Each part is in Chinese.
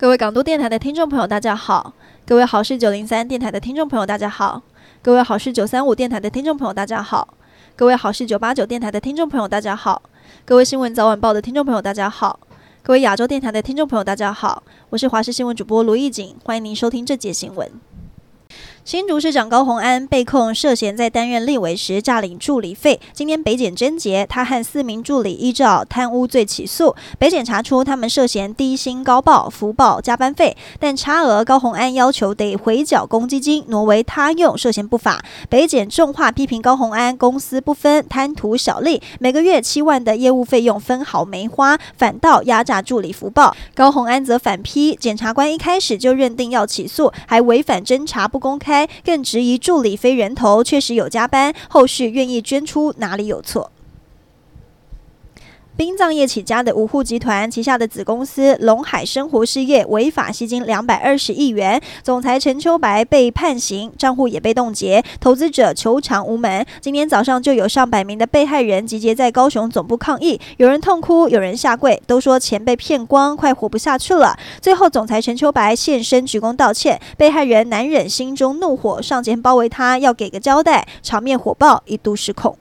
各位港都电台的听众朋友，大家好；各位好事九零三电台的听众朋友，大家好；各位好事九三五电台的听众朋友，大家好；各位好事九八九电台的听众朋友，大家好；各位新闻早晚报的听众朋友，大家好；各位亚洲电台的听众朋友，大家好。我是华视新闻主播卢艺锦，欢迎您收听这节新闻。新竹市长高虹安被控涉嫌在担任立委时诈领助理费，今天北检侦结，他和四名助理依照贪污罪起诉。北检查出他们涉嫌低薪高报、福报加班费，但差额高虹安要求得回缴公积金，挪为他用，涉嫌不法。北检重话批评高虹安公私不分，贪图小利，每个月七万的业务费用分毫没花，反倒压榨助理福报。高虹安则反批，检察官一开始就认定要起诉，还违反侦查不公开。更质疑助理非人头，确实有加班，后续愿意捐出，哪里有错？殡葬业起家的五户集团旗下的子公司龙海生活事业违法吸金两百二十亿元，总裁陈秋白被判刑，账户也被冻结，投资者求偿无门。今天早上就有上百名的被害人集结在高雄总部抗议，有人痛哭，有人下跪，都说钱被骗光，快活不下去了。最后，总裁陈秋白现身鞠躬道歉，被害人难忍心中怒火，上前包围他，要给个交代，场面火爆，一度失控。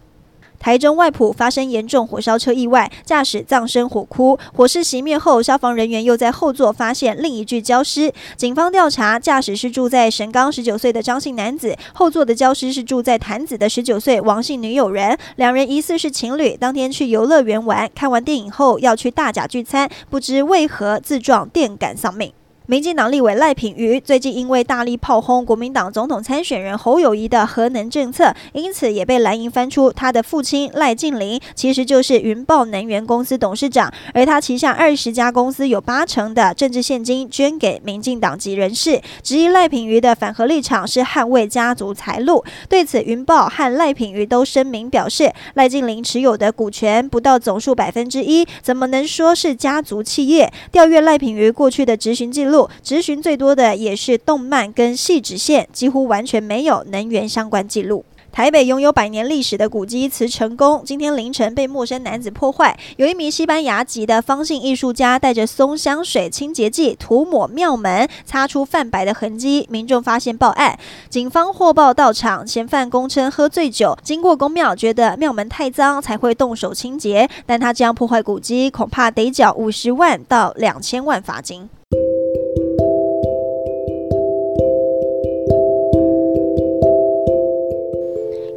台中外埔发生严重火烧车意外，驾驶葬身火窟。火势熄灭后，消防人员又在后座发现另一具焦尸。警方调查，驾驶是住在神冈十九岁的张姓男子，后座的焦尸是住在潭子的十九岁王姓女友人。两人疑似是情侣，当天去游乐园玩，看完电影后要去大甲聚餐，不知为何自撞电杆丧命。民进党立委赖品妤最近因为大力炮轰国民党总统参选人侯友谊的核能政策，因此也被蓝营翻出他的父亲赖静林其实就是云豹能源公司董事长，而他旗下二十家公司有八成的政治现金捐给民进党籍人士，质疑赖品妤的反核立场是捍卫家族财路。对此，云豹和赖品妤都声明表示，赖静林持有的股权不到总数百分之一，怎么能说是家族企业？调阅赖品妤过去的执行记录。质询最多的也是动漫跟细纸线，几乎完全没有能源相关记录。台北拥有百年历史的古迹慈诚宫，今天凌晨被陌生男子破坏。有一名西班牙籍的方姓艺术家带着松香水清洁剂涂抹庙门，擦出泛白的痕迹。民众发现报案，警方获报到场。嫌犯供称喝醉酒，经过宫庙，觉得庙门太脏，才会动手清洁。但他这样破坏古迹，恐怕得缴五十万到两千万罚金。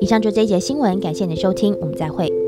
以上就这一节新闻，感谢你的收听，我们再会。